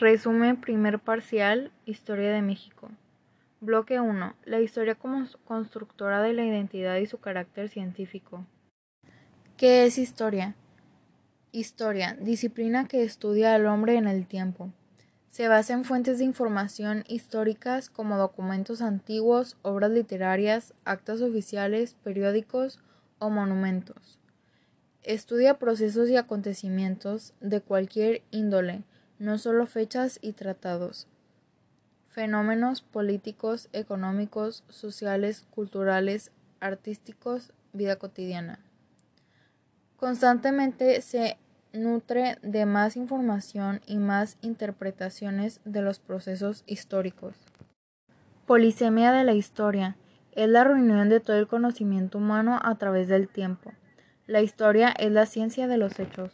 Resumen primer parcial, Historia de México. Bloque 1. La historia como constructora de la identidad y su carácter científico. ¿Qué es historia? Historia, disciplina que estudia al hombre en el tiempo. Se basa en fuentes de información históricas como documentos antiguos, obras literarias, actas oficiales, periódicos o monumentos. Estudia procesos y acontecimientos de cualquier índole, no solo fechas y tratados. Fenómenos políticos, económicos, sociales, culturales, artísticos, vida cotidiana. Constantemente se nutre de más información y más interpretaciones de los procesos históricos. Polisemia de la historia es la reunión de todo el conocimiento humano a través del tiempo. La historia es la ciencia de los hechos.